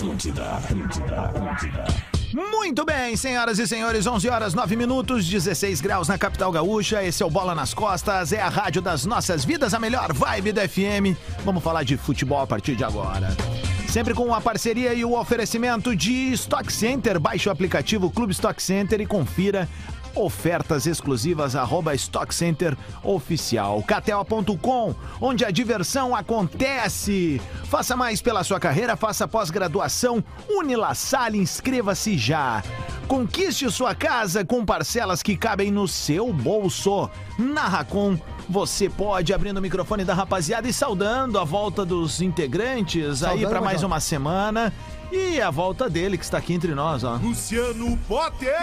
Atlântida, Atlântida, Atlântida. Muito bem, senhoras e senhores, 11 horas 9 minutos, 16 graus na capital gaúcha. Esse é o Bola nas Costas, é a rádio das nossas vidas, a melhor vibe da FM. Vamos falar de futebol a partir de agora. Sempre com a parceria e o oferecimento de Stock Center. Baixe o aplicativo Clube Stock Center e confira ofertas exclusivas arroba Stock Center Oficial. Onde a diversão acontece. Faça mais pela sua carreira, faça pós-graduação. Unila Salle, inscreva-se já. Conquiste sua casa com parcelas que cabem no seu bolso. Na Racon, você pode abrindo o microfone da rapaziada e saudando a volta dos integrantes aí Saudando, para mais uma semana. E a volta dele que está aqui entre nós, ó. Luciano Potter.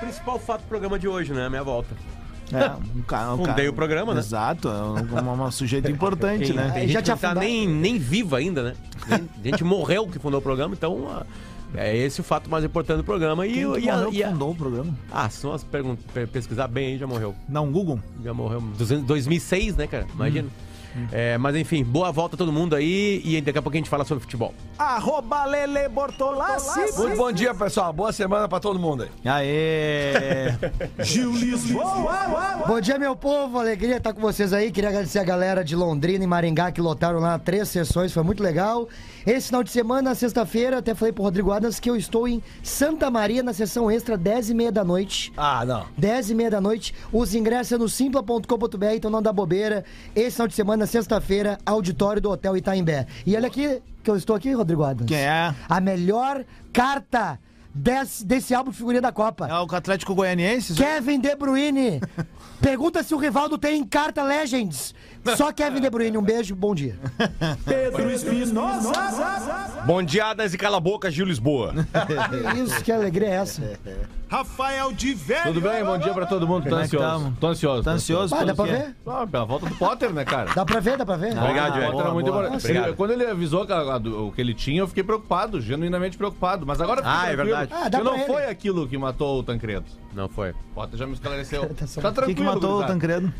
Principal fato do programa de hoje, né? A minha volta. É, um cara, um Fundei cara- o programa, né? Exato, é um, um- um sujeito importante, Tem, né? tem já te tá nem, nem viva ainda, né? Tem gente morreu que fundou o programa, então é esse o fato mais importante do programa. E, Quem que e a- morreu e a- fundou o programa? Ah, se nós pesquisar bem aí, já morreu. Não, Google. Já morreu. 200 2006, né, cara? Imagina. É, mas enfim, boa volta a todo mundo aí e daqui a pouco a gente fala sobre futebol. Arroba Lele Bortolassi. Muito bom dia, pessoal. Boa semana pra todo mundo aí. Aê! Gil Lisboa. Bom dia, meu povo. Alegria estar com vocês aí. Queria agradecer a galera de Londrina e Maringá que lotaram lá três sessões. Foi muito legal. Esse final de semana, sexta-feira, até falei pro Rodrigo Adams que eu estou em Santa Maria na sessão extra, 10 e meia da noite. Ah, não. 10 e meia da noite. Os ingressos é no simpla.com.br, então não dá bobeira. Esse final de semana, sexta-feira, auditório do Hotel Itaimbé. E olha aqui, que eu estou aqui, Rodrigo Adams. Quem é? A melhor carta desse, desse álbum de figurinha da Copa. É o Atlético Goianiense? Kevin De Bruyne. Pergunta se o Rivaldo tem carta Legends. Só Kevin De Bruyne. Um beijo, bom dia. Pedro Espinosa. Bom dia, e cala a boca, Gil Lisboa. Isso, que alegria é essa? Rafael de Velho. Tudo bem? Bom dia pra todo mundo. Tô é ansioso. Tô ansioso. Tá ansioso? Ah, dá pra ver? Ah, pela volta do Potter, né, cara? Dá pra ver, dá pra ver? Obrigado, Ah, Joel. Potter boa, era muito boa. importante. Obrigado. Ele- quando ele avisou que a- a do- o que ele tinha, eu fiquei preocupado, genuinamente preocupado. Mas agora Ah, é tranquilo. verdade. Ah, dá que pra não ele. foi aquilo que matou o Tancredo. Não foi. O Potter já me esclareceu. Tá tá O tranquilo, que, que matou o. Tancredo?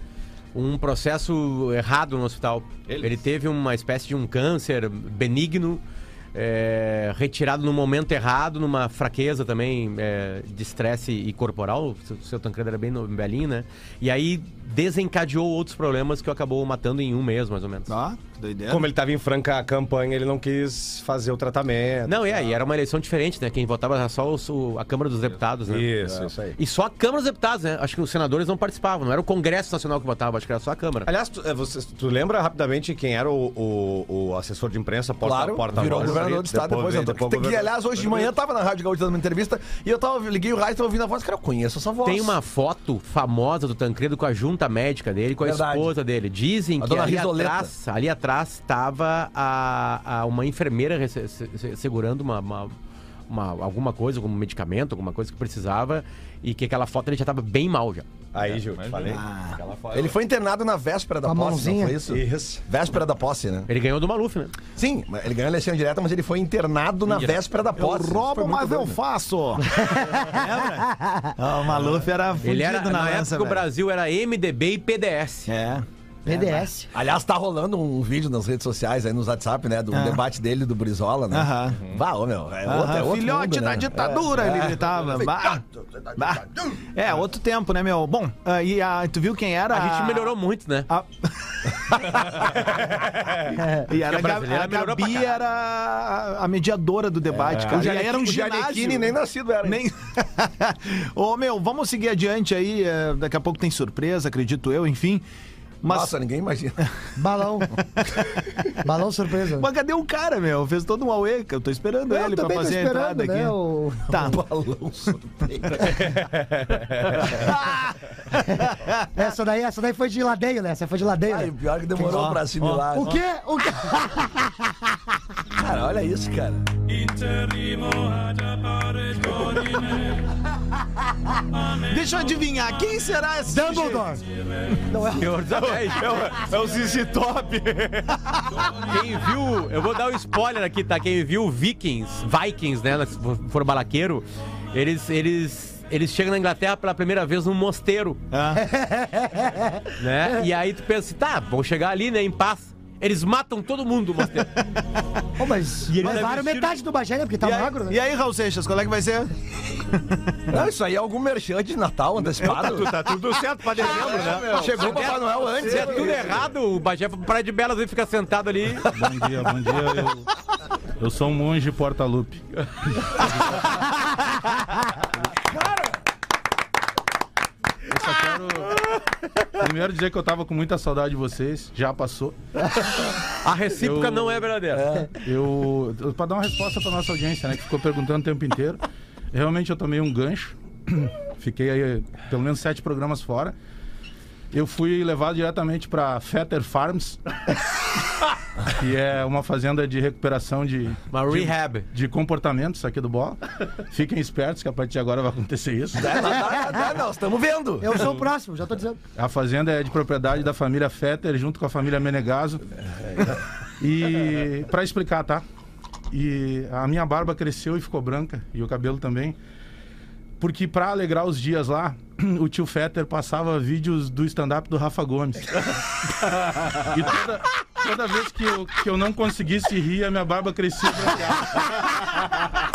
Um processo errado no hospital. Eles? Ele teve uma espécie de um câncer benigno, é, retirado no momento errado, numa fraqueza também é, de estresse e corporal. O seu- seu Tancredo era bem velhinho, né? E aí desencadeou outros problemas que acabou matando em um mês, mais ou menos. Que doideira. Como ele tava em franca campanha, ele não quis fazer o tratamento. Não, é, e era uma eleição diferente, né? Quem votava era só o- a Câmara dos Deputados, né? Isso, isso aí. E só a Câmara dos Deputados, né? Acho que os senadores não participavam, não era o Congresso Nacional que votava, acho que era só a Câmara. Aliás, tu, é, você- tu lembra rapidamente quem era o, o- o assessor de imprensa, porta, Claro, porta virou governador do estado depois. eu tô- depois que, aliás, hoje de manhã eu tava na Rádio Gaúcha dando uma entrevista e eu tava, liguei o rádio e tava ouvindo a voz. Cara, eu conheço essa voz. Tem uma foto famosa do Tancredo com a junta médica dele, com a Verdade. esposa dele. Dizem A que ali Risoleta. atrás, ali atrás estava a, a- uma enfermeira segurando uma, uma- uma- alguma coisa, algum medicamento, alguma coisa que precisava, e que aquela foto ele já estava bem mal já. Aí, Gil, te falei. Foto. Ele foi internado na véspera da a posse, mãozinha. não foi isso? Isso. Véspera da posse, né? Ele ganhou do Maluf, né? Sim, ele ganhou a eleição direta, mas ele foi internado na Indireto. véspera da Eu posse. Foi roubo, mas eu doido. faço. Lembra? Ah, o Maluf era fudido Ele era, na, na lança, época o. Brasil era MDB e PDS. É. PDS. Aliás, tá rolando um vídeo nas redes sociais, aí nos WhatsApp, né? Do Ah. debate dele do Brizola, né? Aham. Vá, ô, meu. É outro, é outro filhote mundo, da né? ditadura, É, ele é. gritava. Bah, bah. É, outro tempo, né, meu? Bom, ah, e a, tu viu quem era? A gente melhorou muito, né? A... e era a a, Ga- brasileira a Gabi era a- mediadora do debate, cara. O E aí era um o ginásio. Nem nascido era. Nem... Ô, meu, vamos seguir adiante aí. eh, Daqui a pouco tem surpresa, acredito eu, enfim. Mas, Nossa, ninguém imagina. Balão. Balão surpresa. mas cadê o cara, meu? Fez todo um auê. Eu tô esperando Eu ele pra fazer a entrada né? aqui. O... Tá. Balão surpresa. Essa daí, essa daí foi de ladeio, né? Essa foi de ladeio. Ai, né? o pior que demorou Ó, pra assimilar. O quê? O quê? Cara, olha isso, cara. Deixa eu adivinhar, quem será esse Dumbledore. Não é? Senhor dos Anéis. É o ZZ Top. Quem viu, eu vou dar um spoiler aqui, tá? Quem viu Vikings, Vikings, né? Se for balaqueiro, eles, eles, eles chegam na Inglaterra pela primeira vez num mosteiro, Ah, né? E aí tu pensa assim, tá, vão chegar ali, né, em paz. Eles matam todo mundo. Ô, mas E ele tá levaram metade do Bagé, né? Porque tá E aí, magro, né? e aí, Raul Seixas, qual é que vai ser? Não, isso aí é algum merchan de Natal antecipado. Tá tudo certo pra dezembro, né? Chegou o Papai Noel antes. Se é tudo errado, o Bagé foi pra Praia de Belas e fica sentado ali. Bom dia, bom dia. Eu, eu sou um monge porta-lupe. Eu só quero primeiro dizer que eu tava com muita saudade de vocês, já passou. A recíproca Eu- não é verdadeira. Eu, eu para dar uma resposta para nossa audiência, né, que ficou perguntando o tempo inteiro. Realmente eu tomei um gancho. Fiquei aí pelo menos sete programas fora. Eu fui levado diretamente para Fetter Farms, que é uma fazenda de recuperação de, Uma rehab. de comportamentos aqui do Bola. Fiquem espertos que a partir de agora vai acontecer isso. É, nós- é, nós estamos vendo. Eu sou o próximo, já tô dizendo. A fazenda é de propriedade da família Fetter, junto com a família Menegaso. E para explicar, tá? E a minha barba cresceu e ficou branca, e o cabelo também. Porque para alegrar os dias lá, o tio Fetter passava vídeos do stand-up do Rafa Gomes. E toda, toda vez que eu, que eu não conseguisse rir, a minha barba crescia e branqueava.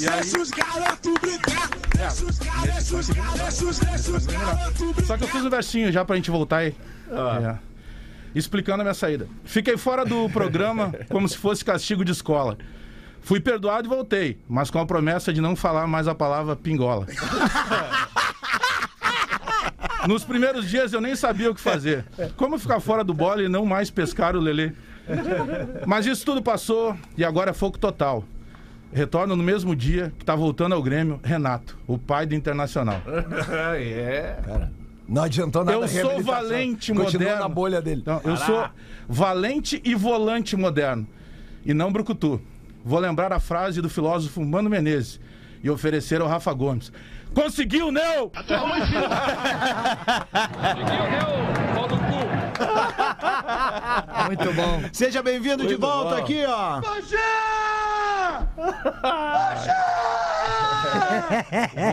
E aí, Só que eu fiz um versinho já pra gente voltar aí. É. Explicando a minha saída. Fiquei fora do programa como se fosse castigo de escola. Fui perdoado e voltei, mas com a promessa de não falar mais a palavra pingola. Nos primeiros dias eu nem sabia o que fazer. Como ficar fora do bola e não mais pescar o Lelê? Mas isso tudo passou e agora é foco total. Retorno no mesmo dia que tá voltando ao Grêmio, Renato, o pai do Internacional. Não adiantou nada. Eu sou valente Continua moderno. na bolha dele. Então, eu sou valente e volante moderno. E não brucutu. Vou lembrar a frase do filósofo Mano Menezes e oferecer ao Rafa Gomes. Conseguiu, não? Muito bom. Seja bem-vindo de volta aqui, ó.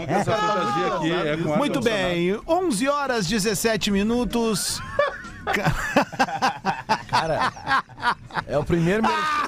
Essa fantasia aqui é com Muito ar-condicionado. bem, 11 horas 17 minutos. É o primeiro merchan.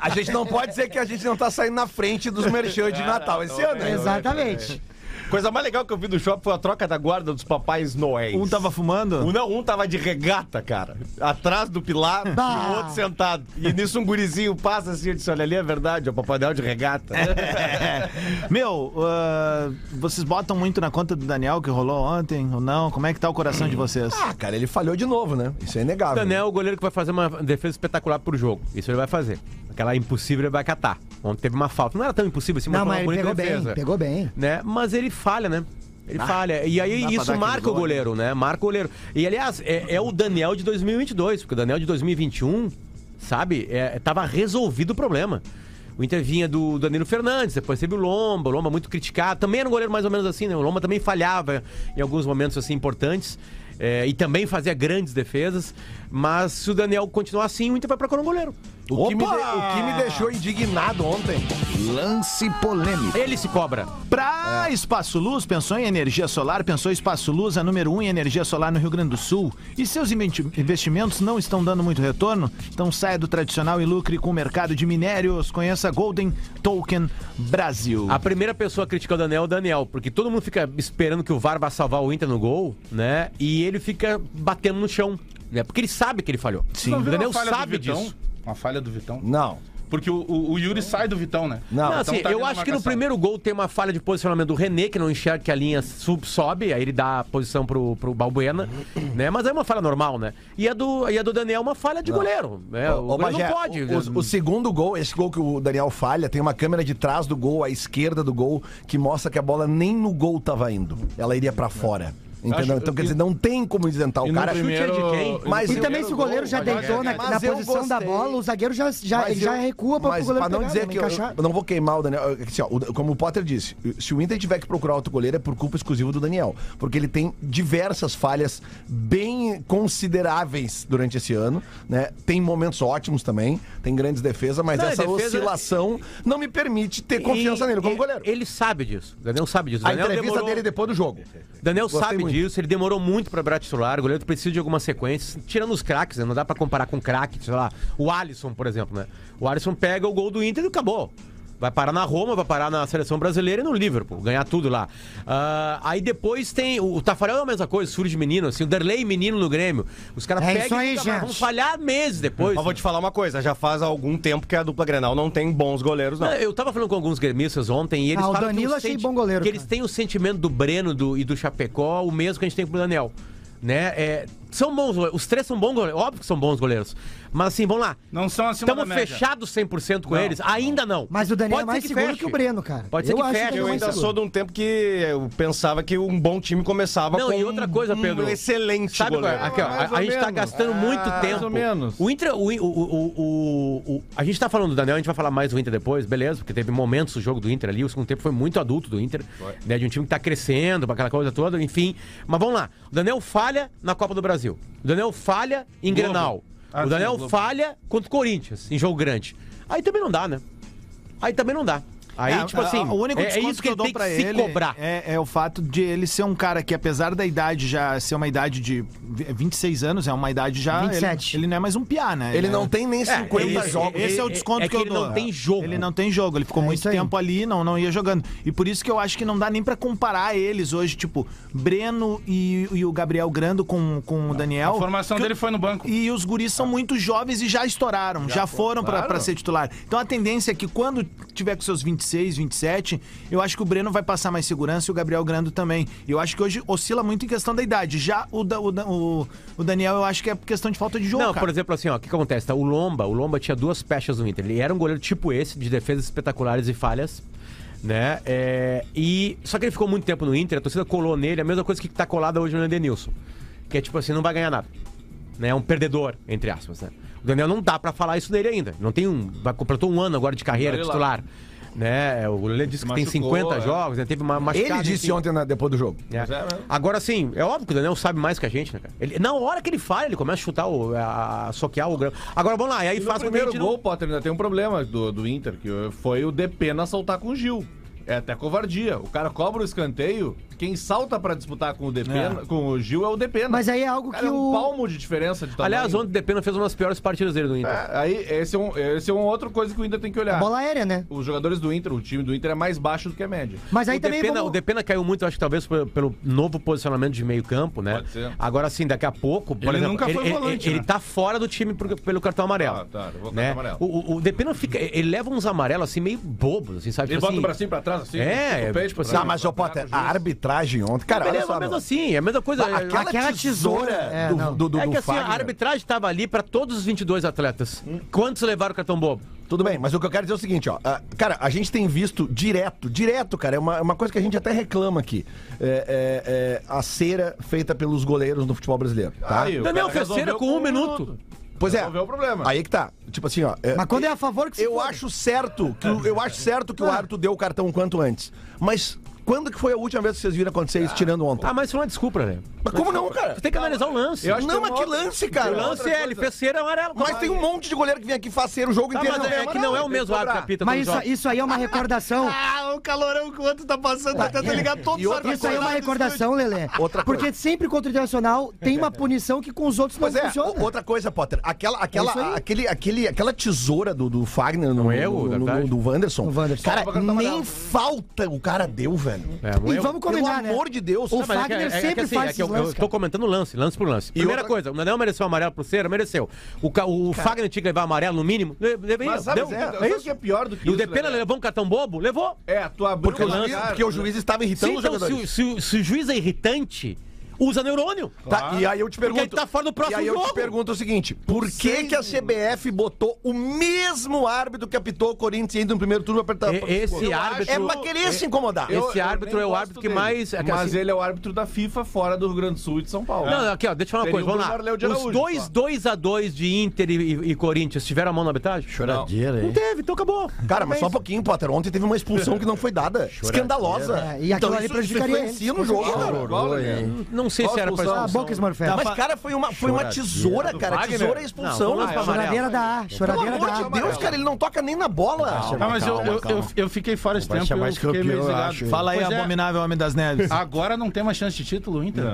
A gente não pode dizer que a gente não tá saindo na frente dos merchan de Natal esse ano, né? Exatamente. Coisa mais legal que eu vi do shopping foi a troca da guarda dos papais noéis. Um tava fumando? Um, não, um tava de regata, cara. Atrás do pilar e Bah. o outro sentado. E nisso um gurizinho passa assim, eu disse, olha ali é verdade, é o Papai Noel de regata. Meu, ah, vocês botam muito na conta do Daniel que rolou ontem ou não? Como é que tá o coração de vocês? Ah, cara, ele falhou de novo, né? Isso é O inegável. Daniel é o goleiro que vai fazer uma defesa espetacular pro jogo. Isso ele vai fazer. Aquela impossível ele vai catar. Ontem teve uma falta. Não era tão impossível assim, Não, foi mas ele pegou defesa. bem, pegou bem. né? Mas ele falha, né? Ele falha. E aí isso marca o gol, goleiro, né? Marca o goleiro. E aliás, é, é o Daniel de 2022, porque o Daniel de 2021, sabe? É, tava resolvido o problema. O Inter vinha do Danilo Fernandes, depois teve o Lomba, o Lomba muito criticado. Também era um goleiro mais ou menos assim, né? O Lomba também falhava em alguns momentos assim importantes. é, e também fazia grandes defesas. Mas se o Daniel continuar assim, o Inter vai procurar um goleiro. O que, me de- o que me deixou indignado ontem. Lance polêmico. Ele se cobra. Pra Espaço Luz, pensou em energia solar, pensou Espaço Luz, a número 1 um em energia solar no Rio Grande do Sul. E seus investimentos não estão dando muito retorno? Então saia do tradicional e lucre com o mercado de minérios. Conheça Golden Token Brasil. A primeira pessoa a criticar o Daniel é o Daniel, porque todo mundo fica esperando que o VAR vá salvar o Inter no gol, né? E ele fica batendo no chão, né? Porque ele sabe que ele falhou. Sim. Não O Daniel sabe disso. Uma falha do Vitão. Não. Porque o, o- o Yuri sai do Vitão, né? Não. Não, assim, tá eu acho que no primeiro gol tem uma falha de posicionamento do René, que não enxerga que a linha sub sobe, aí ele dá a posição pro, pro Balbuena, né? Mas é uma falha normal, né? E a do, e a do Daniel é uma falha de goleiro. Né? O, Ô, goleiro Bagé, não pode. O, o- o segundo gol, esse gol que o Daniel falha, tem uma câmera de trás do gol, à esquerda do gol, que mostra que a bola nem no gol tava indo. Ela iria pra fora. Entendeu? Acho- então, quer dizer, não tem como isentar o cara. primeiro- chute é de quem? Mas E eu- também se o goleiro já deitou na, na eu posição da gostei. bola, o zagueiro já, já, ele já eu- recua pra mas o goleiro pra não pegar, dizer que eu, encaixar. eu não vou queimar o Daniel. é assim, ó, o- como o Potter disse, se o Inter tiver que procurar outro goleiro é por culpa exclusiva do Daniel. Porque ele tem diversas falhas bem consideráveis durante esse ano. Né? Tem momentos ótimos também, tem grandes defesas, mas Não, essa defesa- oscilação não me permite ter confiança E- nele como e- goleiro. Ele sabe disso. O Daniel sabe disso. O A Daniel entrevista demorou- dele depois do jogo. Daniel Gostei sabe muito. Disso, ele demorou muito pra virar titular, o goleiro precisa de algumas sequências, tirando os craques, né? Não dá pra comparar com craque, sei lá, o Alisson, por exemplo, né? O Alisson pega o gol do Inter e acabou. Vai parar na Roma, vai parar na seleção brasileira e no Liverpool, ganhar tudo lá. Ah, aí depois tem. O, o Tafarel é a mesma coisa, surge menino, assim, o Derlei menino no Grêmio. Os caras É pegam aí, e vão falhar meses depois. Mas vou te falar uma coisa, já faz algum tempo que a dupla Grenal não tem bons goleiros, não. Eu tava falando com alguns gremistas ontem e eles Ah, o falam que Danilo o achei senti- bom goleiro, Que eles têm o sentimento do Breno do- e do Chapecó, o mesmo que a gente tem com o Daniel. Né? É, são bons goleiros. Os três são bons goleiros. Óbvio que são bons goleiros. Mas assim, vamos lá. Não são acima da Estamos média. fechados 100% com Não, eles? Ainda não. Mas o Daniel Pode é mais ser que seguro feche. que o Breno, cara. Pode ser eu que acho feche, o Daniel Eu mais ainda seguro. sou de um tempo que eu pensava que um bom time começava Não, com e outra coisa, um Pedro. excelente Sabe qual é? goleiro. Aqui, ó, Mais a, a gente tá menos. gastando muito Ah, tempo. mais ou menos. O Inter, o, o, o, o- o- a gente tá falando do Daniel, a gente vai falar mais do Inter depois, beleza? Porque teve momentos do jogo do Inter ali, o segundo tempo foi muito adulto do Inter, né? De um time que tá crescendo, aquela coisa toda, enfim. Mas vamos lá. O Daniel falha na Copa do Brasil. O Daniel falha em Globo. Grenal. Ah, o sim, Daniel Globo. falha contra o Corinthians, em jogo grande. Aí também não dá, né? Aí também não dá. Aí, É, tipo assim, o único é, é desconto isso que que eu ele dou tem pra que se ele cobrar. é, é o fato de ele ser um cara que, apesar da idade já ser uma idade de vi- 26 anos, é uma idade já. 27. Ele, ele não é mais um piá, né? Ele é- não tem nem 50 esse, jogos. Esse é o É- desconto é que, que eu ele dou. não tem jogo. Ele não tem jogo. Ele ficou É muito tempo ali, não, não ia jogando. E por isso que eu acho que não dá nem pra comparar eles hoje, tipo, Breno e, e o Gabriel Grando com, com o Daniel. A formação dele foi no banco. E os guris são muito jovens e já estouraram, já, foram pra claro. pra ser titular. Então a tendência é que quando tiver com seus 26, 27, eu acho que o Breno vai passar mais segurança e o Gabriel Grando também. E eu acho que hoje oscila muito em questão da idade. Já o, da- o, da- o, o Daniel, eu acho que é questão de falta de jogo. Não, cara. por exemplo, assim, ó, o que, que acontece? Tá? O Lomba, o Lomba tinha duas pechas no Inter. Ele era um goleiro tipo esse, de defesas espetaculares e falhas, né? É, e só que ele ficou muito tempo no Inter, a torcida colou nele, a mesma coisa que tá colada hoje no Edenilson. Que é tipo assim, não vai ganhar nada. Né? É um perdedor, entre aspas, né? O Daniel não dá pra falar isso dele ainda. Não tem um. Vai, completou um ano agora de carreira Olha lá. Né? O Lelê disse que tem Machucou, 50 é. jogos, né? Teve uma machucada. Ele disse enfim. ontem na- depois do jogo. É. É mesmo. Agora sim, é óbvio que o Daniel sabe mais que a gente, né, cara? Ele, na hora que ele falha, ele começa a chutar, o, a, a soquear o grão. Agora vamos lá, e aí E faz a primeiro gente não- gol, Potter, ainda tem um problema do, do Inter, que foi o Depena saltar com o Gil. É até covardia. O cara cobra o escanteio, quem salta pra disputar com o Depena, com o Gil é o Depena. Mas aí é algo Cara, que é um o. palmo de diferença de tamanho. Aliás, ontem o Depena fez uma das piores partidas dele no Inter. É, aí, esse é, um, esse é uma outra coisa que o Inter tem que olhar. Bola aérea, né? Os jogadores do Inter, o time do Inter é mais baixo do que a média. Mas aí o, também. Depena, vamos- o Depena caiu muito, acho que talvez pelo, novo posicionamento de meio campo, né? Pode ser. Agora sim, daqui a pouco, por Ele exemplo, nunca foi ele, volante, ele, né? ele tá fora do time por- pelo cartão amarelo. Ah, tá, eu vou né? cartão amarelo. O, o, o Depena fica, ele leva uns amarelos assim meio bobos, assim, sabe? Ele Tipo bota assim, o bracinho pra trás, assim. É, o tipo pra assim, Tá, mas, pra Potter, a o juiz. Arbitragem ontem. Cara, olha Beleza, só. mesmo meu. assim, é a mesma coisa. Aquela, Aquela tesoura, tesoura, é, do, não. do, do, é que do assim, a arbitragem estava ali pra todos os 22 atletas. Quantos levaram o cartão bobo? Tudo bem, mas o que eu quero dizer é o seguinte, ó. ah, cara, a gente tem visto direto, direto, cara, é uma, é uma coisa que a gente até reclama aqui. É, é, é a cera feita pelos goleiros no futebol brasileiro, tá? Aí, Daniel Fesseira resolveu com um minuto. pois é. Resolveu o problema. Aí que tá. Tipo assim, ó. Mas quando é a favor que se Eu acho certo que eu acho certo que o Ah. árbitro deu o cartão o quanto antes. Mas quando que foi a última vez que vocês viram acontecer isso tirando ontem? Ah, mas isso não é desculpa, né? Mas como não, cara? Você tem que analisar o lance. Eu acho que Não, tem mas que lance, O cara. lance é, ele fez cera amarelo. Mas tem um monte de goleiro que vem aqui fazer o jogo Tá, inteiro. mas é, ganha que não é o mesmo árbitro que apita Mas isso, aí é uma recordação. Ah, o calorão que o outro tá passando, tá tentando ligar todos E os outra Isso aí é uma recordação, Lelê. Outra coisa. Porque sempre contra o Internacional tem uma punição que com os outros não Pois é, funciona. outra coisa, Potter. Aquela, aquela, É isso aquele, aquele, aquela tesoura do, do Fagner no, Não é o no, no- do Wanderson. Wanderson. Cara, nem falta o cara deu, velho. É, E eu- vamos Pelo combinar, né? amor de Deus. O Não, é Fagner é sempre assim, faz é que eu, tô comentando lance, lance por lance. Primeira coisa, o Daniel mereceu amarelo pro Cera? Mereceu. O, o Fagner tinha que levar amarelo no mínimo? Deveria. Mas sabe, Deu. sabe É o isso. que é pior do que E o isso, Depena né? levou um cartão bobo? Levou. É, tu abriu Porque, o juiz, porque o juiz estava irritando Sim, os então, se, jogadores. o- se o- se o juiz é irritante, usa neurônio. Tá, e aí eu te Porque pergunto. ele tá fora do próximo e aí eu te jogo. pergunto o seguinte: por que, que a CBF botou o mesmo árbitro que apitou o Corinthians ainda no primeiro turno pra apertar E- esse Eu árbitro- É pra querer se incomodar. Esse Eu- eu árbitro nem é o gosto árbitro que dele, mais- é que Mas assim- ele é o árbitro da FIFA fora do Rio Grande do Sul e de São Paulo. Não, aqui, ó, deixa eu falar uma Seria coisa, o vamos Bruno lá. Arleu de Os Araújo, dois só. 2 a 2 de Inter e, e- e Corinthians tiveram a mão na arbitragem? Choradeira, Não teve, então acabou. Cara, mas só um pouquinho, Potter. Ontem teve uma expulsão que não foi dada. Escandalosa. É, e aquilo ali isso, isso prejudicaria no jogo, cara. Não sei Qual se era pra expulsão? Ah, expulsão. boca Smurfette. Mas, cara, foi uma, foi uma tesoura, cara. Wagner? Tesoura e expulsão. Não, Ah, foi Choradeira da A, Pelo choradeira amor da de A. Deus, cara, ele não toca nem na bola. Ah, mas eu, calma, eu, calma. eu, eu fiquei fora esse tempo, eu fiquei meio desligado. Fala aí, é, abominável Homem das Neves. Agora não tem mais chance de título, o Inter?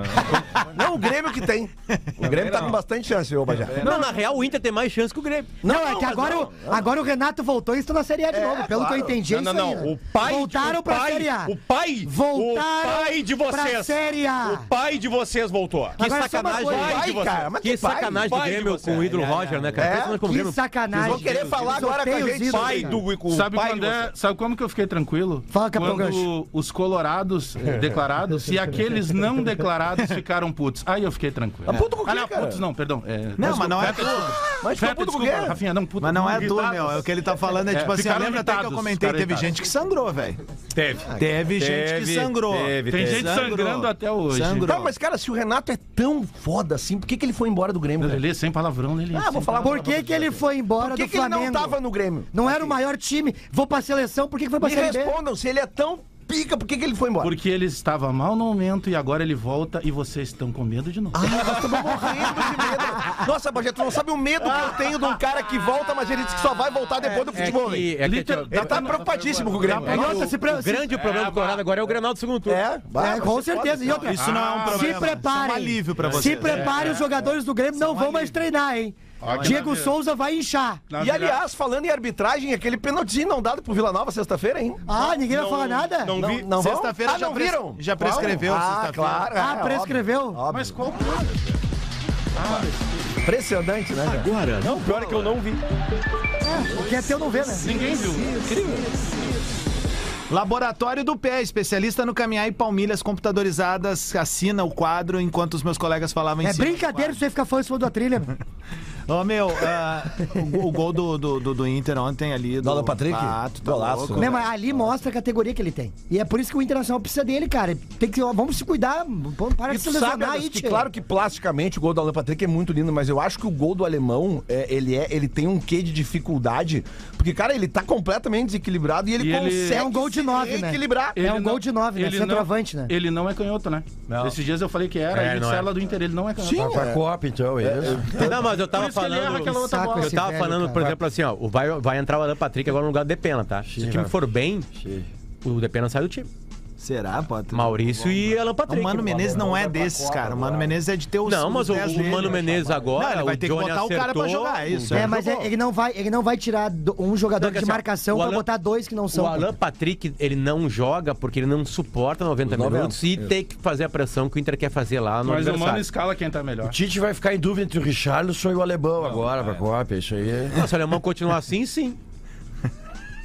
Não, o Grêmio que tem. O Grêmio tá com bastante chance, ô Bajé. Não, na real, o Inter tem mais chance que o Grêmio. Não, é que agora, não, o, agora o Renato voltou e estão na Série A de É, novo. Pelo que eu entendi, é Não, isso não, não. O pai, Voltaram pra Série A. O pai, Voltaram o pai de pra vocês. Série A. O pai de vocês voltou. Que Agora, sacanagem. coisa. De Vai, cara, mas Que sacanagem do pai de Grêmio você. com o ídolo É, Roger, né, cara? é. Que Grêmio- sacanagem. Vão querer falar agora com a gente. ídolos, Pai do o Sabe, pai quando de é, sabe como que eu fiquei tranquilo? Fala, Capitão Quando os colorados eh, declarados e aqueles não declarados ficaram putos. Aí eu fiquei tranquilo. Ah, puto com o ah, quê, não, cara? putos não, perdão. É, Não, mas não é tu. desculpa. Mas foi Feta, puto com quê? Rafinha, não, puto. Mas não é tu, meu. É o que ele tá falando. É, É, tipo assim, lembra até que eu comentei, teve gente que sangrou, velho. Teve. Teve gente que sangrou. teve, Tem gente sangrando até hoje. Sangrou. Mas cara, se o Renato é tão foda assim, por que, que ele foi embora do Grêmio? Lelê, sem palavrão, Lelê. Ah, vou falar Por que, que ele foi embora Por que, do que ele Flamengo? não tava no Grêmio? Não era o maior time. Vou pra seleção, por que, que foi pra Me B? respondam, se ele é tão pica, por que, que ele foi embora? Porque ele estava mal no momento e agora ele volta e vocês estão com medo de novo. Ah, nós estamos morrendo de medo. Nossa, Bajé, tu não sabe o medo que eu tenho de um cara que volta, mas ele diz que só vai voltar depois do É futebol. que, é que, Liter- tipo, Ele tá preocupadíssimo com o Grêmio. Outra, se pre- o grande problema do Colorado agora é o Grenal do segundo turno. É, vai, É, com certeza. E outra, Isso não é um problema. se Isso é um preparem. alívio pra Se vocês. preparem, os jogadores do Grêmio não vão mais treinar, hein? Diego na- Souza vai inchar. Na E aliás, falando em arbitragem, aquele pênaltizinho não dado pro Vila Nova sexta-feira, hein? Ah, ninguém vai falar nada? não Não, vi. não? Sexta-feira ah, já, não pres- viram? já prescreveu. Ah, claro. Ah, é, prescreveu? óbvio, óbvio. Mas qual Impressionante, né, cara? Agora, Não, pior é que eu não vi. O que é teu não vê, né? Ninguém viu. Laboratório do Pé, especialista no caminhar e palmilhas computadorizadas, assina o quadro enquanto os meus colegas falavam em É brincadeira você ficar falando em cima da trilha. Ô, meu, ah, o, o gol do, do, do- do Inter ontem ali. Do Alan Patrick? Ah, tu tá Golaço. louco, Né, ali mostra a categoria que ele tem. E é por isso que o Internacional precisa dele, cara. Tem que, vamos se cuidar. Para de se lesionar aí, que claro que plasticamente o gol do Alan Patrick é muito lindo, mas eu acho que o gol do alemão, é, ele, é, ele tem um quê de dificuldade, porque, cara, ele tá completamente desequilibrado e ele E ele- consegue É um gol de nove, né? equilibrar. É um gol de nove, né? ele Centroavante, não, né? Ele não é canhoto, né? Esses dias eu falei que era, É, e não é. do Inter, ele não é canhoto. Sim, com a Copa, então, é isso. Não, mas eu tava Ele erra falando. aquela outra bola. Eu tava velho, falando, por exemplo, assim, ó, vai, vai entrar o Alan Patrick agora no lugar do Depena, tá? Se o time for bem, o Depena sai do time. Será, pode? Maurício e Alan Patrick. O Mano Menezes não é desses, cara. O Mano Menezes é de ter os Não, mas o, os 10 o dele. Mano Menezes agora. Não, ele vai o ter que botar o cara pra acertou, jogar, isso. É, mas é- ele não vai, ele não vai tirar do- um jogador Não, de marcação o pra Alan- botar dois que não são. O Alan Patrick, ele não joga porque ele não suporta 90 minutos e tem que fazer a pressão que o Inter quer fazer lá no Mas o Mano escala quem tá O melhor. Tite vai ficar em dúvida entre o Richarlison e o Alemão agora pra Copa. Isso aí é. Não, se o alemão continuar assim, sim.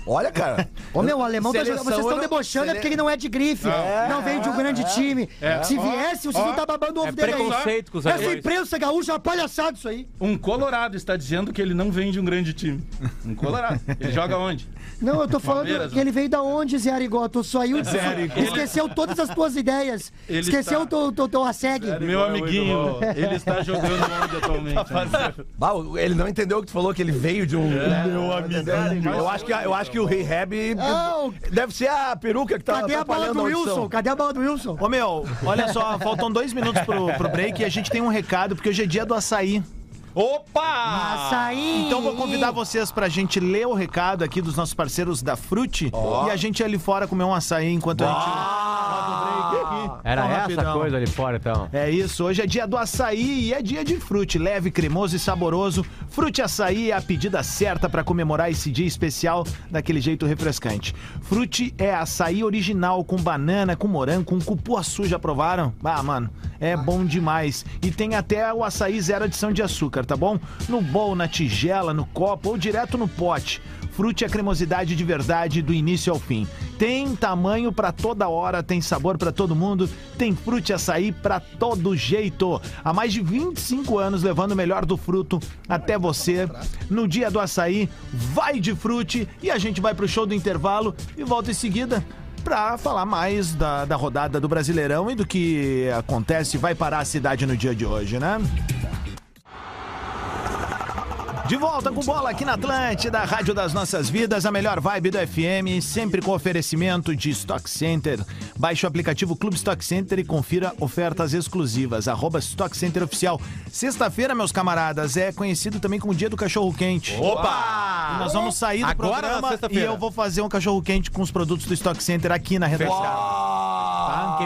Olha, cara. Ô meu, o alemão tá jogando. Vocês estão debochando é sele- porque ele não é de grife. não veio de um grande time. Se viesse, vocês não tá babando o ovo É dele aí. preconceito com os Essa alemães. imprensa gaúcha é uma palhaçada isso aí. Um Colorado está dizendo que ele não vem de um grande time. Um Colorado. Ele joga onde? Não, eu tô falando Palmeiras, que ele veio da onde, Zé Arigó? Tu saiu, esqueceu todas as tuas ideias. Ele esqueceu o está- teu, teu, teu assegue. Meu amiguinho, ele está jogando onde atualmente? Bah, ele não entendeu o que tu falou, que ele veio de um. Meu amigo. Eu acho que, eu acho que o rehab Não. deve ser a peruca que tá Cadê a bola do. Wilson? Cadê a bola do Wilson? Ô meu, olha só, faltam dois minutos pro, pro break e a gente tem um recado, porque hoje é dia do açaí. Opa! Açaí! Então vou convidar vocês pra gente ler o recado aqui dos nossos parceiros da Frute e a gente ali fora comer um açaí enquanto a gente roda o break aqui. Era essa rapidão. coisa ali fora, então. É isso, hoje é dia do açaí e é dia de frute, leve, cremoso e saboroso. Frute açaí é a pedida certa para comemorar esse dia especial daquele jeito refrescante. Frute é açaí original com banana, com morango, com cupuaçu, já provaram? Ah, mano, é bom demais. E tem até o açaí zero adição de açúcar, tá bom? No bowl, na tigela, no copo ou direto no pote. Frute é cremosidade de verdade do início ao fim. Tem tamanho pra toda hora, tem sabor pra todo mundo, tem frute açaí pra todo jeito. Há mais de 25 anos levando o melhor do fruto até você. No dia do açaí, vai de frute e a gente vai pro show do intervalo e volta em seguida pra falar mais da, da rodada do Brasileirão e do que acontece e vai parar a cidade no dia de hoje, né? De volta com bola aqui na Atlântida, Rádio das Nossas Vidas, a melhor vibe do FM, sempre com oferecimento de Stock Center. Baixe o aplicativo Clube Stock Center e confira ofertas exclusivas. Arroba Stock Center Oficial. Sexta-feira, meus camaradas, é conhecido também como Dia do Cachorro Quente. Opa! E nós vamos sair do Agora programa e eu vou fazer um cachorro quente com os produtos do Stock Center aqui na redação.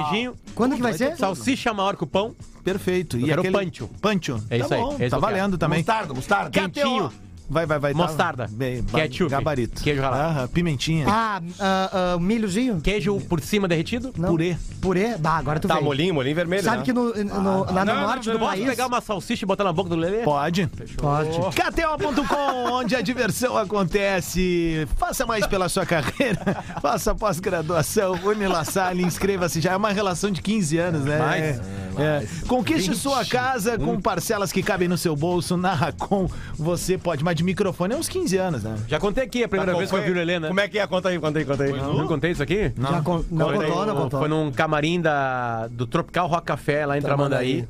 Queijinho, Quando que vai ser? salsicha maior que o pão. Perfeito. Eu quero pancho. Pancho. É isso tá aí, Bom, é isso tá valendo quero. também. Mostarda, mostarda. Quentinho. Vai, vai, vai. tá- Mostarda. Bem, ba- Ketchup. Gabarito. Queijo ralado. Aham, pimentinha. Ah, ah, ah, milhozinho? Queijo por cima derretido. Não. Purê. Purê? Bah, agora tu Tá, veio. molinho, molinho vermelho, Sabe né? que no, no- lá no Não, norte não, do país... pegar uma salsicha e botar na boca do Lelê? Pode. Pode. KTO.com, onde a diversão acontece. Faça mais pela sua carreira. Faça pós-graduação. Unila Salle, inscreva-se. Já é uma relação de 15 anos, né? Mais. É, é. Conquiste sua casa com parcelas que cabem no seu bolso. Na Racon, você pode. Mas de microfone é uns 15 anos, né? Já contei aqui a primeira Qual vez que eu foi? vi o Lelê, né? Como é que é? Conta aí, conta aí, conta aí. Não contei isso aqui? Já con- não Foi contou, não contou. Foi num camarim da, do Tropical Rock Café lá em Tramandaí.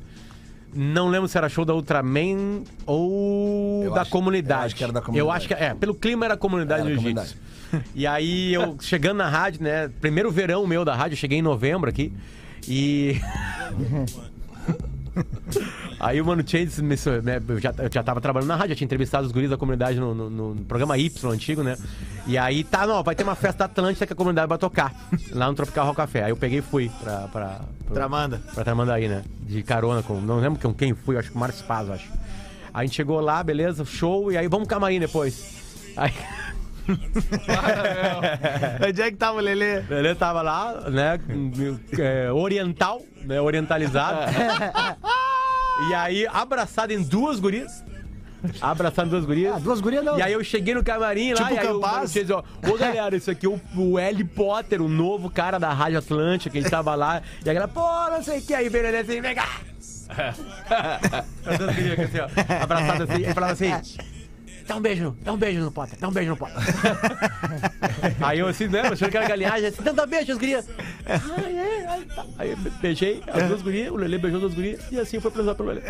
Não lembro se era show da Ultraman ou Eu da acho- comunidade. eu acho que era da Eu comunidade. acho que é, pelo clima era a comunidade Era do Jiu-Jitsu. E aí eu chegando na rádio, né? Primeiro verão meu da rádio, eu cheguei em novembro aqui. E. Aí o Mano me, né, eu, já, eu já tava trabalhando na rádio, já tinha entrevistado os guris da comunidade no, no- no programa Y antigo, né? E aí tá, não, vai ter uma festa da Atlântida que a comunidade vai tocar lá no Tropical Rock Café. Aí eu peguei e fui pra, pra, pra, Tramanda. pra Tramandaí, né? De carona com. Não lembro com quem fui, acho que o Marcos Paz, acho. Aí a gente chegou lá, beleza, show, e aí vamos camarim depois. Aí. Onde é que tava o Lelê? Ele tava lá, né? é, oriental, né? Orientalizado. E aí, abraçado em duas gurias. Abraçado em duas gurias. Ah, duas gurias não. E aí eu cheguei no camarim lá Tipo e aí o Campaz? Mano Chase, ó, Ô galera, esse aqui é o, o L. Potter, o novo cara da Rádio Atlântica, que ele tava lá. E a galera, pô, não sei o que. Aí veio ele assim, vem cá. Gurias assim, ó, abraçado assim, ele falava assim. Dá um beijo, dá um beijo no Potter, dá um beijo no Potter. aí eu assim, né, achando que era galinhagem, assim, dá beijo as gurias. Ai, é, ai, tá. Aí eu beijei as duas gurias, o Lelê beijou as duas gurias e assim foi apresentado pelo Lelê.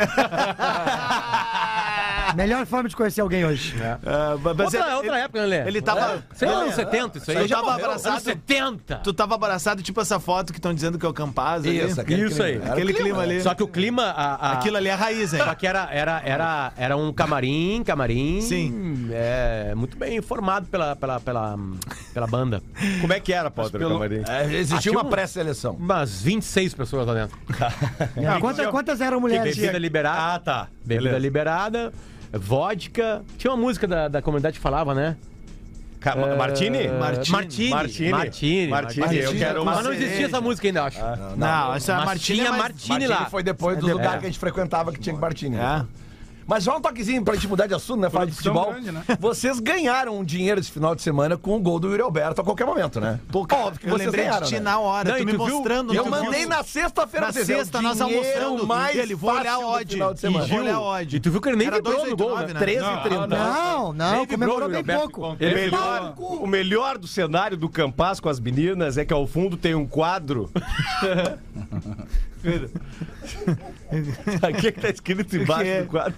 Melhor forma de conhecer alguém hoje. Ah, mas Outra, ele- outra época, né, Lelê? Ele tava. Sei lá, anos 70, isso aí. Ele tava Anos abraçado. 70. Tu tava abraçado, tipo essa foto que estão dizendo que é o Campaz. ali. Isso, aquele Isso aí. clima. Era Aquele o clima ali. Só que o clima. A, a- Aquilo ali é a raiz, hein? Só que era, era, era, era um camarim, camarim. Sim. É, muito bem formado pela, pela, pela, pela banda. Como é que era, Potter, o camarim? É, existia Ah, uma um- pré-seleção. Umas 26 pessoas lá dentro. Ah, quantas, quantas eram mulheres? Bebida liberada. Ah, tá. Bebida Beleza. liberada, vodka. Tinha uma música da, da comunidade que falava, né? Martini? É, Martini. Martini. Martini. Martini. Martini, eu quero uma Mas não existia essa música ainda, eu acho. Não, essa Martini é. Martini Martini lá. foi depois do É. lugar que a gente frequentava que tinha que Martini. É. Mas só um toquezinho pra gente mudar de assunto, né? Falar de futebol. grande, né? Vocês ganharam um dinheiro esse final de semana com o gol do Yuri Alberto a qualquer momento, né? Pô, cara, Óbvio que eu vocês lembrei ganharam, de ti né? na hora, Não, tu e me tu viu? mostrando. Eu mandei viu? na sexta-feira Na sexta, nós almoçando. mais ele, vou olhar do odd. final de semana. Vou olhar odd. E tu viu que ele nem vibrou no gol, né? 2,89, né? 13 Não, e 30. Não, não, Nem comemorou bem pouco. O melhor, o melhor do cenário do Campas com as meninas é que ao fundo tem um quadro. Aqui é que tá escrito embaixo quê? do quadro.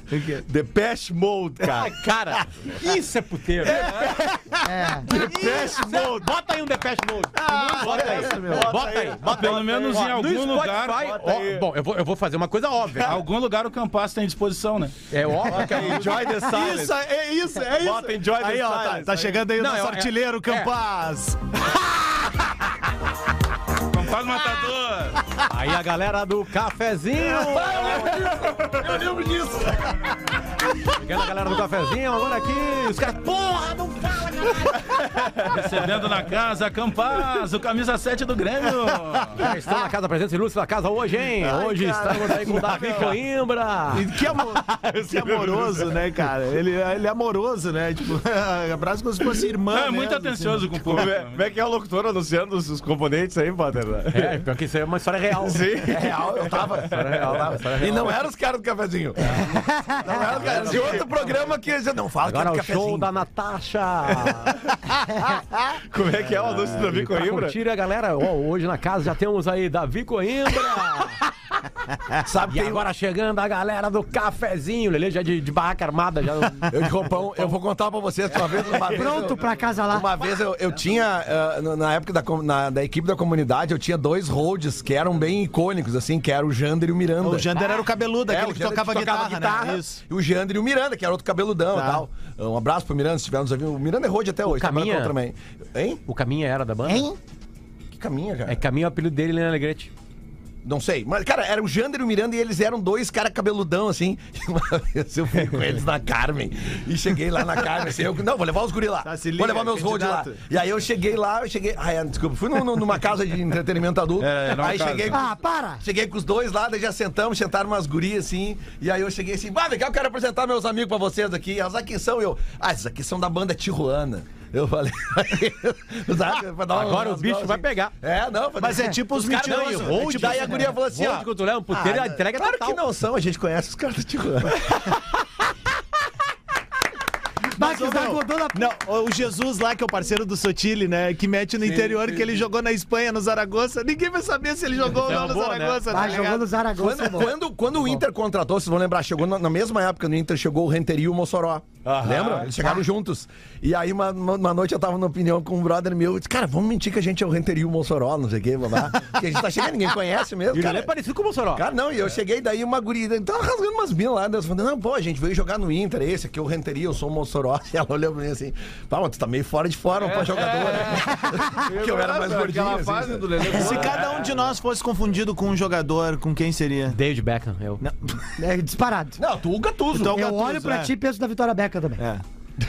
The Pest Mode, cara. Cara, isso é puteiro. É. Depeche Mode. Bota aí um Depeche Mode. bota aí. Bota aí. Bota Pelo aí. menos em algum no lugar- Spotify, ó, aí. bom, eu vou, eu vou fazer uma coisa óbvia. Algum lugar o Campas tem disposição, né? É óbvio que é Enjoy the silence. Isso, é isso, é isso. Bota Enjoy the Aí, ó, tá, silence. tá chegando aí o Não, nosso é- artilheiro, Campaz. Campas Matador! Aí a galera do cafezinho. Eu lembro disso. Chegando a galera do cafezinho, agora aqui. Os caras, porra, não. Recebendo na casa Campas, o camisa 7 do Grêmio! Já estão na casa, presença ilustre da casa hoje, hein? hoje estamos aí com o Davi Coimbra. Que, amor, que amoroso, né, cara? Ele, ele é amoroso, né? Tipo, abraço como se fosse irmã. Não, é muito mesmo, atencioso com o público. é, como é que é o locutor anunciando os, os componentes aí, Potter? É, pior que isso aí é uma história real. Sim. É real, eu tava. História real, Eu tava. história E real. não eram os caras do cafezinho. Não eram os caras. De outro programa que já não fala Agora que é é o do show cafezinho. da Natasha. Como é que é o anúncio do Davi Pra Coimbra? curtir a galera, ó, hoje na casa já temos aí Davi Coimbra. Sabe, E tem agora chegando a galera do cafezinho, Lelê já de, de barraca armada. Já... Eu de roupão, eu vou contar pra vocês que uma vez. Uma vez Pronto eu, pra casa lá. Uma vez eu, eu tinha, ah, no- na época da, na- da equipe da comunidade, eu tinha dois holds que eram bem icônicos, assim, que era o Jander e o Miranda. O Jander era o cabeludo, É, aquele o que Jander tocava, guitarra, né? Isso. E o Jander e o Miranda, que era outro cabeludão Tá. e tal. Um abraço pro Miranda, se estiver nos ouvindo. O Miranda é road até hoje, trabalha Caminha? também. Hein? O caminho era da banda? Hein? Que caminha, cara? É caminho é o apelido dele, né, Alegrete? Não sei. Mas, cara, era o Jander e o Miranda e eles eram dois caras cabeludão, assim. E uma vez eu fui com eles na Carmen. E cheguei lá na Carmen, assim. Eu, não, vou levar os guri lá. Tá, se vou liga, levar meus road lá. E aí eu cheguei lá, eu cheguei. Ai, desculpa, fui num- num- numa casa de entretenimento adulto. É, aí casa. cheguei. Ah, para! Cheguei com os dois lá, daí já sentamos, sentaram umas gurias assim. E aí eu cheguei assim, vai, legal, eu quero apresentar meus amigos pra vocês aqui. Elas aqui são eu. Ah, esses aqui são da banda Tijuana. Eu falei. Sabe, uma- Agora o bicho golas, vai assim. pegar. É, não. Mas é tipo os não, mentirosos. e É tipo- daí a guria falou assim, ó. Tu leva um puteiro, Ah, a entrega claro total. que não são, a gente conhece os caras da Tijuana. Da meu, Godona. Não, o Jesus lá, que é o parceiro do Sotile, né? Que mete no interior, que ele jogou na Espanha, no Zaragoza. Ninguém vai saber se ele jogou ou É não no né? Zaragoza, tá Vai jogando ligado? Zaragoza. Quando, quando, quando o Inter contratou, vocês vão lembrar, chegou na, na mesma época no Inter, chegou o Renteria e o Mossoró. Lembra? Eles chegaram juntos. E aí, uma, uma, uma noite eu tava na opinião com um brother meu, eu disse, cara, vamos mentir que a gente é o Renteria e o Mossoró, não sei o quê, babá. Porque a gente tá chegando, ninguém conhece mesmo. E o cara. Lelê é parecido com o Mossoró. Cara, não, e eu cheguei daí uma guria, tava rasgando umas minas lá, Deus falando, não, pô, a gente veio jogar no Inter, esse aqui é o Renteria, eu sou o Mossoró. E ela olhou pra mim assim, pá, mas tu tá meio fora de forma pra jogador. que eu era mais gordinho. Assim, do Lelê. Se cada um de nós fosse confundido com um jogador, com quem seria? David Beckham, eu. É disparado. Não, tu o Gattuso. Então, Eu Gattuso, olho pra é. ti e penso na Vitória Beca também. É.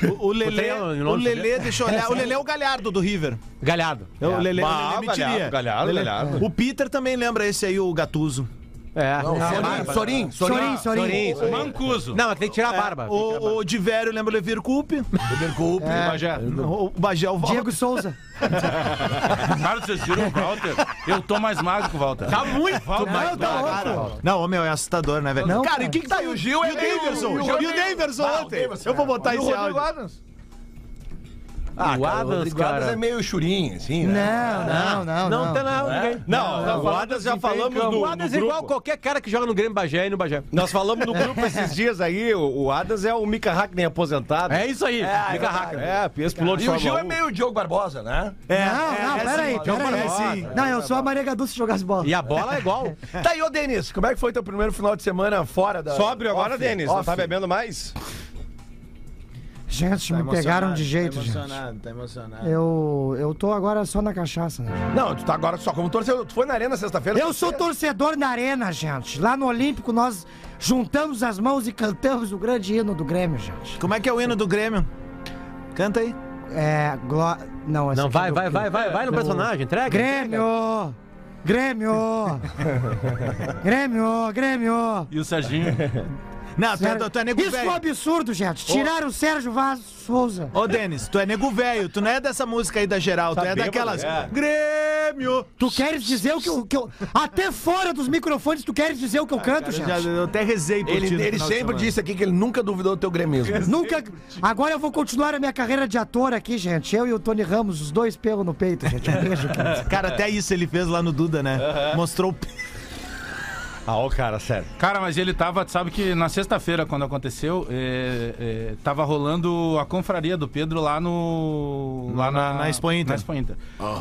O, o Lelê, o Lelê, deixa eu olhar. O Lelê é o Galhardo do River. Galhardo. O Lelê, Bah, o Lelê o mentiria. Galhardo, Galhardo, Lelê- Galhardo. O Peter também lembra esse aí, o Gatuso. É. Não, Sorin, Sorin, Sorin. Sorin, Sorin. Mancuso. Não, é que tem que tirar a barba. O, o de velho lembra o Levir Coupe. Desculpe. Bagé. O Bagé é o Val- Diego Souza. Cara, vocês viram o Walter? Eu tô mais magro que o Walter. Tá muito Não, tá louco. Não, meu, é assustador, né, velho? Não, cara, cara. e o que que Tá, e o Gil é E o Daverson? e o E Daverson ontem. Eu vou é. botar esse áudio. Ah, O cara, Adams, o cara. é meio churinho, assim, né? Não, não, não. Não, tem nada, ninguém. Não, não, o Adams já falamos no, O Adams é igual grupo. qualquer cara que joga no Grêmio Bagé e no Bagé. Nós falamos no grupo esses dias aí, o, o Adams é o Mika Hackney aposentado. É isso aí. é verdade. raca. É, esse piloto de E o Gil é 1. meio Diogo Barbosa, né? É, Não, não, é, peraí, peraí. é, sim. Não, eu sou a Maria Gadu se jogasse bola. E a bola é igual. Tá aí, ô Denis, como é que foi teu primeiro final de semana fora da. Sóbrio agora, Denis? Não tá bebendo mais? Gente, me pegaram de jeito, gente. tá emocionado. Eu, eu tô agora só na cachaça, né? Não, tu tá agora só como torcedor. Tu foi na arena sexta-feira? Eu sou torcedor na arena, gente. Lá no Olímpico nós juntamos as mãos e cantamos o grande hino do Grêmio, gente. Como é que é o hino do Grêmio? Canta aí. É, gló... Não, Não, é vai, do- vai, vai, vai, vai no personagem, entrega. Grêmio! Grêmio! Grêmio! Grêmio! E o Serginho? Não, tu é, tu é nego Isso é um velho. absurdo, gente. Tiraram o Sérgio Vaz Souza. Ô, Denis, tu é nego velho. Tu não é dessa música aí da geral. Tu é bêbado, daquelas. é. Grêmio! Tu queres dizer o que eu, que eu- Até fora dos microfones, tu queres dizer o que eu canto, Eu, gente? já, eu até rezei por Ele, no ele final de sempre semana. disse aqui que ele nunca duvidou do teu gremismo. Nunca. Agora eu vou continuar a minha carreira de ator aqui, gente. Eu e o Tony Ramos, os dois pelos no peito, gente. Um beijo, cara. Cara, até isso ele fez lá no Duda, né? Mostrou. o- Ah, ô cara, sério. Cara, mas ele tava, tu sabe que na sexta-feira, quando aconteceu, é, é, tava rolando a confraria do Pedro lá no. Lá Na- na Expo Inter. Na Expo Inter.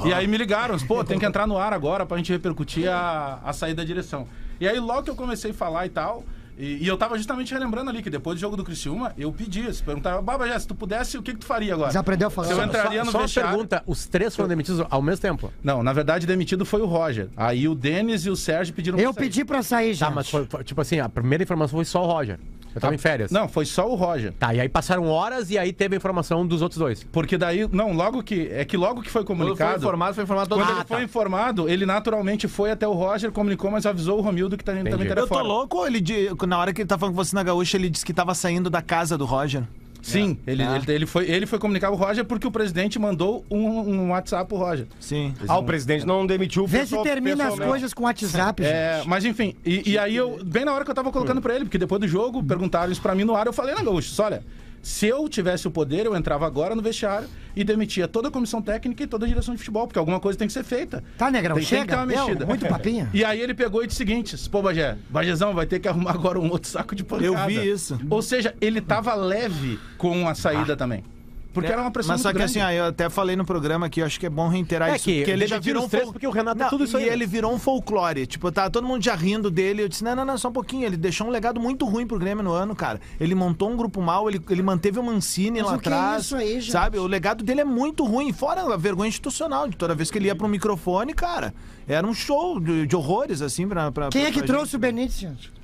E aí me ligaram, pô, tem que entrar no ar agora pra gente repercutir a, a saída da direção. E aí logo que eu comecei a falar e tal. E, e eu tava justamente relembrando ali que depois do jogo do Criciúma, eu pedi, se perguntava, Baba, Jé, se tu pudesse, o que, que tu faria agora? Já aprendeu a falar? Se eu entraria no Só uma vestiário... pergunta, os três foram demitidos ao mesmo tempo? Não, na verdade, demitido foi o Roger. Aí o Denis e o Sérgio pediram Eu pra sair. pedi pra sair, gente. Tá, mas foi, foi- tipo assim, a primeira informação foi só o Roger. Eu tava em férias. Não, foi só o Roger. Tá, e aí passaram horas e aí teve a informação dos outros dois. Porque daí, não, logo que. É que logo que foi Quando comunicado. foi informado, foi informado todo Quando ele foi informado, ele naturalmente foi até o Roger, comunicou, mas avisou o Romildo que tá, também estaria Eu tô fora. louco, ele na hora que ele tá falando com você na gaúcha, ele disse que tava saindo da casa do Roger. Sim, ele, É. ele, ele foi, ele foi comunicar o Roger porque o presidente mandou um, um WhatsApp pro Roger. Sim. Ah, o presidente não demitiu o Vê se pessoal- termina as pessoalmente. coisas com WhatsApp, gente. É, mas enfim, e, e aí eu, bem na hora que eu tava colocando pra ele, porque depois do jogo, perguntaram isso pra mim no ar, eu falei na gaúcha, olha, Se eu tivesse o poder, eu entrava agora no vestiário e demitia toda a comissão técnica e toda a direção de futebol, porque alguma coisa tem que ser feita. Tá, Negrão, Tem, tem que ter chega. uma Deu, mexida. muito papinha. E aí ele pegou e disse o seguinte: pô, Bagé, Bagezão vai ter que arrumar agora um outro saco de pancada. Eu vi isso. Ou seja, ele tava leve com a saída também. Porque era uma pressão Mas só que grande. assim, ó, eu até falei no programa aqui, eu acho que é bom reiterar É isso. que porque ele já virou um três fol- porque o Renato é Não, tudo isso e aí, ele virou um folclore. Tipo, tá todo mundo já rindo dele. Eu disse, não, não, não, só um pouquinho. Ele deixou um legado muito ruim pro Grêmio no ano, cara. Ele montou um grupo mal, ele, ele manteve o Mancini Mas lá o que é atrás. isso aí, gente? sabe? O legado dele é muito ruim. Fora a vergonha institucional. De toda vez que ele ia pro microfone, cara, era um show de, de horrores, assim, pra. pra Quem pra- é que pra trouxe o Benítez, gente?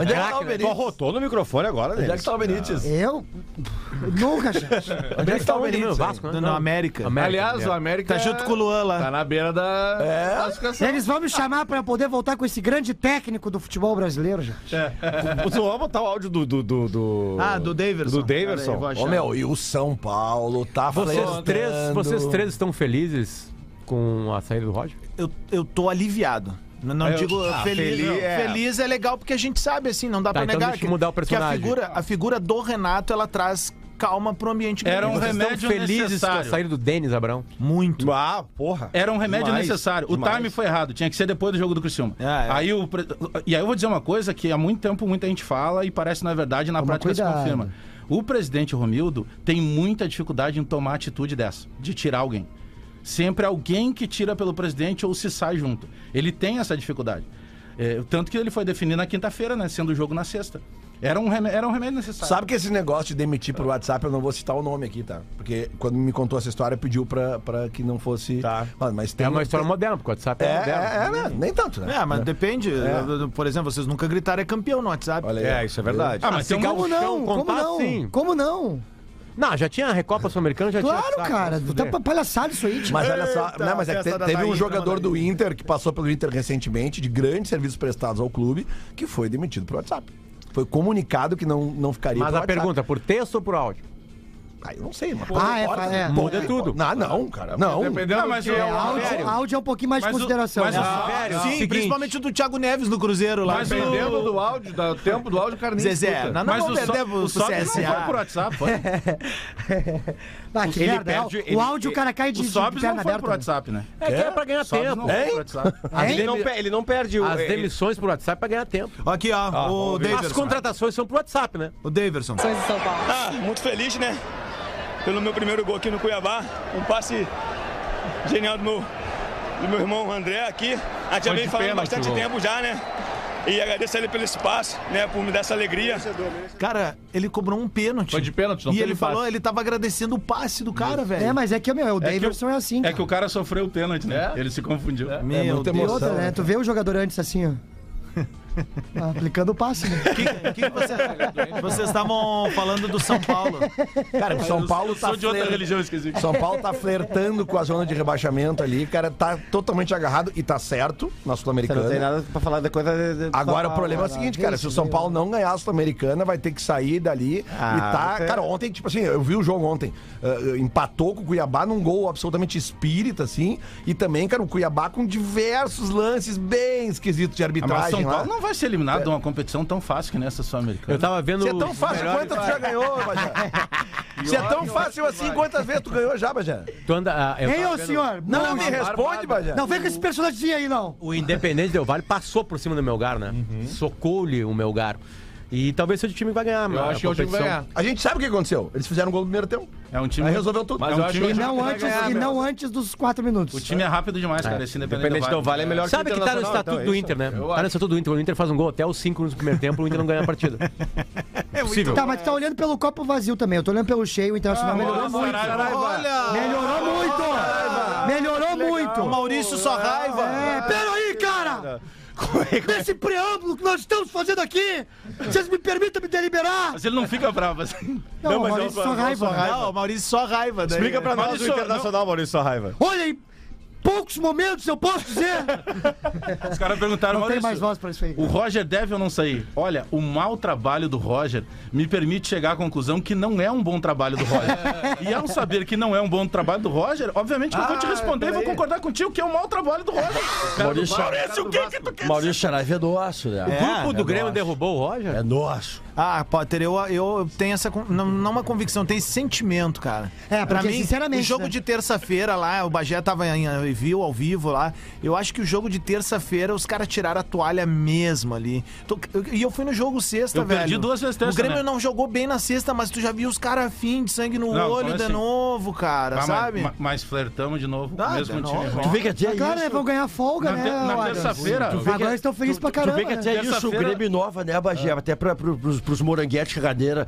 Onde é que tá o Tu Benítez? arrotou no microfone agora, Onde é né? que tá o Benítez? Eu? Nunca, gente. Onde é que tá o onde, meu? Benítez? Vasco, né? No, no América. América, Aliás, o América Tá junto com o Luan lá. tá na beira da É? classificação. Eles vão me chamar pra poder voltar com esse grande técnico do futebol brasileiro, gente. Tu vai botar o áudio do. do, do, do- Ah, do Daverson. Do Daverson. Pera aí, vou achar. Ô, meu, e o São Paulo tá Vocês flertando. três, vocês três estão felizes com a saída do Roger? eu, eu tô aliviado. Não, não Eu- digo ah, feliz. feliz, não. é. Feliz é legal porque a gente sabe, assim, não dá Tá, pra então negar. eu mudar o que a personagem. figura, a figura do Renato, ela traz calma pro ambiente Era um remédio Vocês estão felizes necessário. saída do Denis Abrão? Muito. Ah, porra. Era um remédio Demais, necessário. O demais. time foi errado, tinha que ser depois do jogo do Criciúma. Ah, é. Aí o E aí eu vou dizer uma coisa que há muito tempo muita gente fala e parece na verdade na Toma prática cuidado. se confirma. O presidente Romildo tem muita dificuldade em tomar atitude dessa, de tirar alguém. Sempre alguém que tira pelo presidente ou se sai junto. Ele tem essa dificuldade. É, tanto que ele foi definido na quinta-feira, né? Sendo o jogo na sexta. Era um, remé- era um remédio necessário. Sabe que esse negócio de demitir por WhatsApp, eu não vou citar o nome aqui, tá? Porque quando me contou essa história, pediu pra, pra que não fosse. Tá. Mas, mas tem É uma história moderna, porque o WhatsApp é, É, moderno. é, é, né? nem tanto, né? É, mas depende. É. Por exemplo, vocês nunca gritaram é campeão no WhatsApp. Olha aí. É, isso é verdade. Ah, mas tem um Como não? chão, Como não? sim. Como não? Não, já tinha a Recopa Sul-Americana, já tinha. Claro, cara. Tá pa- palhaçada isso aí, tio. Mas olha só, Eita, não, mas é que te- teve um jogador do Inter que passou pelo Inter recentemente, de grandes serviços prestados ao clube, que foi demitido por WhatsApp. Foi comunicado que não, não ficaria Mas a WhatsApp. pergunta, por texto ou por áudio? Ah, eu não sei, mas Ah, é, fa- é. Muda tudo. Não, não, cara. Não. Dependendo Não, mas do que o- é o Áudio, áudio é um pouquinho mais de Mas o- consideração. mas né? o- Sério, Sim, seguinte, principalmente o do Thiago Neves no Cruzeiro lá. Mas Dependendo do áudio, do tempo do áudio, o cara nem Zezé, escuta. não, não Mas o, perder so, pro, o pro sobe não CSA. foi por WhatsApp, foi. Ah, que Ele perde- o ele- áudio o cara cai de, O de perna não foi aberta. por WhatsApp, né? É que é pra ganhar Sobs tempo. Ele não, perde o. as ele- demissões por WhatsApp é pra ganhar tempo. Aqui, ó, o vamos ver. As contratações são por WhatsApp, né? O Daverson. Ah, muito feliz, né? Pelo meu primeiro gol aqui no Cuiabá. Um passe genial do meu, do meu irmão André aqui. A gente já vem falando bastante gol. tempo já, né? E agradeço a ele pelo espaço, né? Por me dar essa alegria. Cara, ele cobrou um pênalti. Foi de pênalti, não E foi ele de falou, passe. ele tava agradecendo o passe do cara, velho. É, mas é que meu, o É que Davidson é assim. É cara. que o cara sofreu o pênalti, né? É? Ele se confundiu. Meu muita Deus. E emoção. outra, né? Tu vê o jogador antes assim, ó. Ah, aplicando o passe, né? O que, que você- vocês estavam falando do São Paulo? Cara, o São Paulo tá Sou de outra religião, esqueci. São Paulo tá flertando com a zona de rebaixamento ali, cara, tá totalmente agarrado e tá certo na Você não tem Sul-Americana. nada pra falar da coisa. de- de- Agora o São problema é o Paulo, seguinte, né? cara, se o São Paulo não ganhar a Sul-Americana, vai ter que sair dali Ah, e tá. você- Cara, ontem, tipo assim, eu vi o jogo ontem. uh, empatou com o Cuiabá num gol absolutamente espírita, assim. E também, cara, o Cuiabá com diversos lances bem esquisitos de Ah, Mas arbitragem São lá. Paulo não vai ser eliminado de uma competição tão fácil que nessa Sul-Americana. Eu tava vendo. Se é tão fácil quanto tu já ganhou, Bajé? Se é tão fácil assim, quantas vezes tu ganhou já, Bajé? Tu anda, ah, eu Ei, ô senhor! Não, Não, me responde, Bajé. não vem com esse personagem aí, não. O Independente Del Vale passou por cima do Melgar, né? Socou-lhe o Melgar. E talvez seja o time que vai ganhar. Eu a acho que é o time que vai ganhar. A gente sabe o que aconteceu. Eles fizeram um gol no primeiro tempo. É um time. Aí resolveu tudo. Mas É eu um acho time- que E não que antes, ganhar, e não antes dos quatro minutos. O time é rápido demais, cara. Esse Independente, Independente do Vale é melhor Sabe que tá no estatuto então, do é Inter, né? Eu Tá no acho. estatuto do Inter. O Inter faz um gol até os 5 no primeiro tempo, o Inter não ganha a partida. É possível. Tá, mas tu tá olhando pelo copo vazio também. Eu tô olhando pelo cheio, o Internacional melhorou muito. Olha! Melhorou muito! Melhorou muito! O Maurício só raiva. É, peraí! Nesse preâmbulo que nós estamos fazendo aqui, vocês me permitem me deliberar? Mas ele não fica bravo assim. Não, mas Maurício, eu- só raiva. só né? Não, o Maurício só raiva. Daí. Explica pra nós Maurício, o Internacional, Maurício Sua Raiva. Poucos momentos eu posso dizer. Os caras perguntaram, Não tem mais voz pra isso aí. O Roger deve ou não sair? Olha, o mau trabalho do Roger me permite chegar à conclusão que não é um bom trabalho do Roger. e ao saber que não é um bom trabalho do Roger, obviamente que eu vou te responder e vou concordar contigo que é um mau trabalho do Roger. Maurício, Maurício, o que que tu quer Maurício Saraiva é nosso, né? O grupo do é Grêmio derrubou o Roger? É nosso. Ah, Potter, eu, eu tenho essa. Não, não uma convicção, tem esse sentimento, cara. É, pra mim, sinceramente, o jogo né? de terça-feira lá, o Bagé tava em, em- viu ao vivo lá. Eu acho que o jogo de terça-feira os caras tiraram a toalha mesmo ali. Tô- eu- E eu, fui no jogo sexta, Eu velho. perdi duas vezes O terça, Grêmio né? não jogou bem na sexta, mas tu já viu os caras afim de sangue no Não, olho de assim? novo, cara, Ah, mas- sabe? Mas, mas flertamos de novo, Ah, mesmo de time novo. Tu vê que até claro, né? isso... Vão ganhar folga, Na né? te- na terça-feira, tu vê Agora eles estão felizes pra Tu caramba. vê que né? até isso, o Grêmio inova, né, Bagé? Até pra, pro, pros, pros moranguetes cagadeira.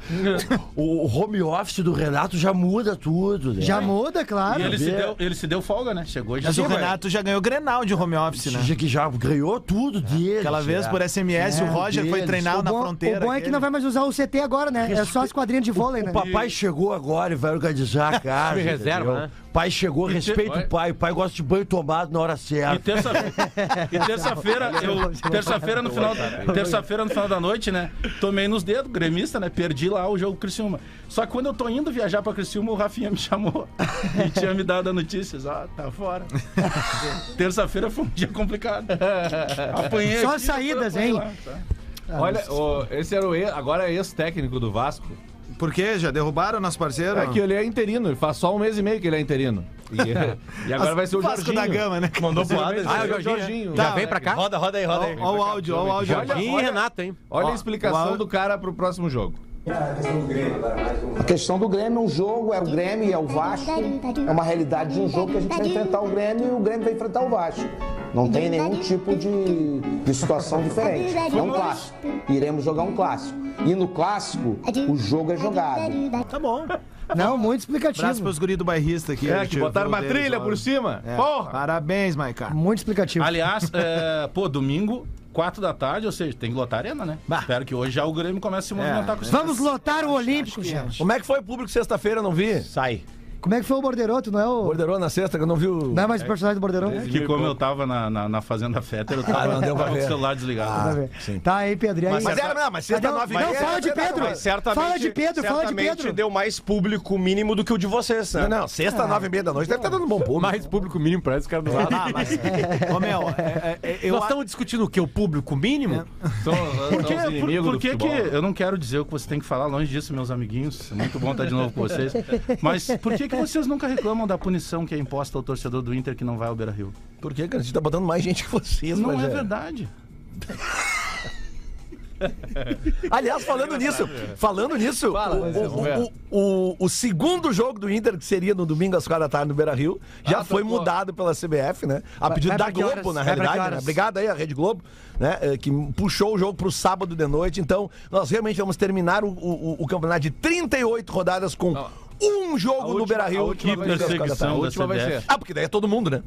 o, o home office do Renato já muda tudo, né? Já muda, claro. E ele se, deu, ele se deu folga, né? Chegou já. Mas o Renato já ganhou Grenal de home office, né? Já que já ganhou tudo dele. Aquela vez por SMS, o Roger foi treinar na fronteira. o bom é que não vai mais usar o CT agora, né? É só as quadrinhas de vôlei, né? O papai chegou agora e vai organizar a casa. Reserva, entendeu? né? Pai chegou, te- respeita o pai. O pai gosta de banho tomado na hora E certa. e terça-feira, eu, terça-feira no final, terça-feira no final da noite, né? Tomei nos dedos, gremista, né? Perdi lá o jogo Criciúma. Só que quando eu tô indo viajar pra Criciúma, o Rafinha me chamou e tinha me dado a notícia, ó, tá fora. Terça-feira foi um dia complicado. Apanhei Só aqui, as saídas, hein? lá, tá? Olha, o- esse era o ex, agora é ex-técnico do Vasco. Por quê? Já derrubaram nosso parceiro? É que ele é interino, ele faz só um mês e meio que ele é interino. E, e agora vai ser o Vasco Jorginho. da Gama, né? Mandou pro Adams. Ah, Ah, o Jorginho. Tá, Já vem pra cá? Roda, roda aí, roda aí. Olha o áudio, olha o áudio. Olha, Jorginho e Renato, hein? Olha a Ó, explicação o- do cara pro próximo jogo. A questão do Grêmio é um jogo, é o Grêmio e é o Vasco. É uma realidade de um jogo que a gente vai enfrentar o Grêmio e o Grêmio vai enfrentar o Vasco. Não tem nenhum tipo de, de situação diferente. É um clássico. Iremos jogar um clássico. E no clássico, o jogo é jogado. Tá bom. Não, muito Abraço explicativo. pros guris do bairrista aqui. É, que botaram uma deles trilha por cima. É. Porra! Parabéns, Maica. Muito explicativo. Aliás, é, pô, domingo, 4 da tarde, ou seja, tem que lotar a arena, né? Bah. Espero que hoje já o Grêmio comece a se movimentar com isso. Vamos lotar o Olímpico, gente. Como é que foi o público sexta-feira? Não vi. Sai. Como é que foi o Borderoto, não é o... Borderou na sexta, que eu não vi o. Não é mais o personagem do Borderoto? Que como eu tava na, na, na Fazenda Fetter, eu tava, Ah, não deu pra tava com o celular desligado. Nada a ver. Tá aí, Pedro. E aí? Mas era, não, mas sexta Não, nove e não, fala de Pedro. Mas certamente, Fala de Pedro, fala de certamente Pedro. deu mais público mínimo do que o de vocês, né? Não, não, sexta, nove e meia da noite, deve estar dando um bom público. Mais público mínimo pra esse cara do lado. Ah, mas. Ô, meu, é, é, eu Nós estamos discutindo o quê? O público mínimo? Por que, que que eu não quero dizer o que você tem que falar longe disso, meus amiguinhos? É muito bom estar de novo com vocês. Mas por que, que vocês nunca reclamam da punição que é imposta ao torcedor do Inter que não vai ao Beira Rio? Por que, cara? A gente tá botando mais gente que vocês, Não mas é verdade. Aliás, falando nisso, falando nisso, Fala, o, o- o- o- o segundo jogo do Inter, que seria no domingo às quatro da tarde no Beira Rio, já Ah, foi trocou. mudado pela CBF, né? A pedido vai da Globo, horas? na realidade, né? Obrigado aí, a Rede Globo, né? eh, Que puxou o jogo pro sábado de noite. Então, nós realmente vamos terminar o, o- o campeonato de 38 rodadas com um jogo A no última- Beira Rio. última Que perseguição A da última vai CBF. ser. Ah, porque daí é todo mundo, né?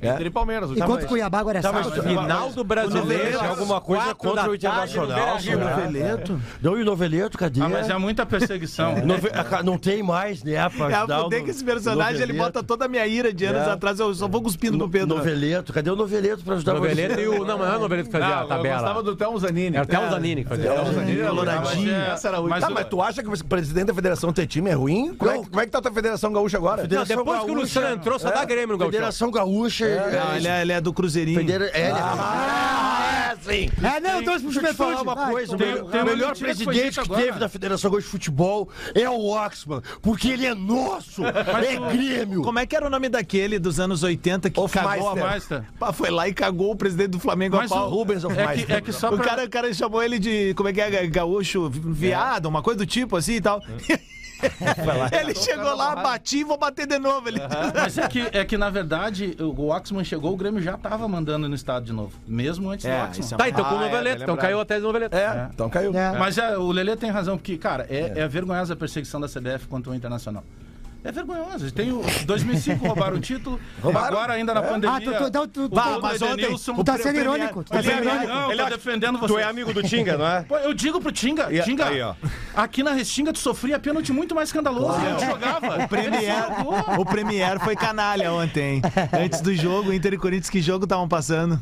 É. Inter e Palmeiras. Enquanto ultimamente. Cuiabá agora é Tá, sábado. Final do brasileiro. Tem alguma coisa contra o no Internacional? Será? Noveleto? Não, e o Noveleto, cadê? Ah, mas é muita perseguição. Nove- a- Não tem mais, né? Pra É o fuder que esse personagem ele Noveleto. bota toda a minha ira de anos É. atrás. Eu só vou cuspindo pro Pedro. Noveleto, cadê o Noveleto pra ajudar Noveleto você? e o. Não, mas não é o Noveleto que fazia Não, a eu gostava tabela. do Thelmo Zanini. Era o Thelmo Zanini que fazia. Thelmo Zanini é- Essa era a última. Tá, mas tu acha que o presidente da federação ter time é ruim? Como, é, como é que tá a tua federação gaúcha agora? Não, depois que o Luciano entrou, só dá Grêmio no. Federação Gaúcha. Não, ele, é, ele é do Cruzeirinho. Federa... É, ah, é, sim. É, não, trouxe pro Deixa eu te falar Juventude. uma coisa, o Tem- melhor, tem o uma melhor mentira que foi presidente dita que agora. teve da Federação Gaúcha de Futebol é o Oxman, porque ele é nosso, é Grêmio. Como é que era o nome daquele dos anos 80 que cagou a Meister. Pá, Foi lá e cagou o presidente do Flamengo Mas a pau. o- Rubens of é Meister. que, é que só O pra... cara, o cara chamou ele de, como é que é, gaúcho, viado, uma coisa do tipo assim e tal. ele chegou lá, bati e vou bater de novo. Ele... Mas é que, é que, na verdade, o Oxman chegou, o Grêmio já tava mandando no estado de novo. Mesmo antes É, do Oxman. é Tá, então com o Ah, é, Então caiu até o Noveleto. É, então caiu. É. Mas é, o Lelê tem razão, porque, cara, é, é vergonhosa a perseguição da CBF contra o Internacional. É vergonhosa. Tem o 2005 roubaram o título, agora ainda na pandemia. Ah, tu- tu- então tu- o Bah, gol do mas ontem- Tu tá sendo irônico. Tu tá sendo irônico. Não, eu tô defendendo você. Tu é amigo do Tinga, não é? Pô, eu digo pro Tinga, E- Tinga, aí, ó. aqui na Restinga tu sofria pênalti muito mais escandaloso. Eu jogava. O Premier, o Premier foi canalha ontem. Antes do jogo, Inter e Corinthians, que jogo estavam passando?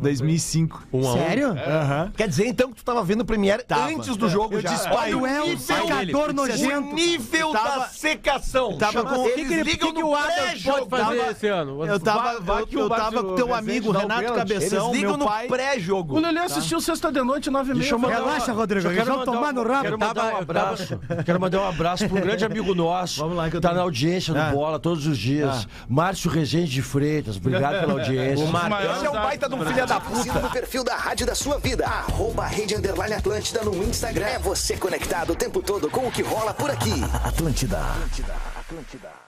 2005. Um a um. Sério? Aham. Quer dizer então que tu tava vendo o Premiere Tava. antes do jogo Eu já. disse, pai, Tu é um nível secador O nojento. nível Tava- da secação. tava com- Eles O que, que, ele- ligam que, que no o Adams pré-jogo. pode fazer Tava- esse ano? Eu tava, vai eu, que o eu tava com teu amigo Renato Cabeção, ligam meu no pai. O pré-jogo. Lelê assistiu sexta de noite, nove e meia. Relaxa, Rodrigo, eles quero vão mandar tomar um- no rabo. Quero mandar um abraço. Quero mandar um abraço para um grande amigo nosso. Vamos lá, que eu tá tô- na audiência do Ah. Bola todos os dias. Márcio Rezende de Freitas. Obrigado pela audiência. Esse é um baita de um filho da puta. no perfil da Rádio da Sua Vida. Arroba Rede Underline Atlântida no Instagram. É você conectado o tempo todo com o que rola por aqui. Atlântida. Atlântida. Atlântida.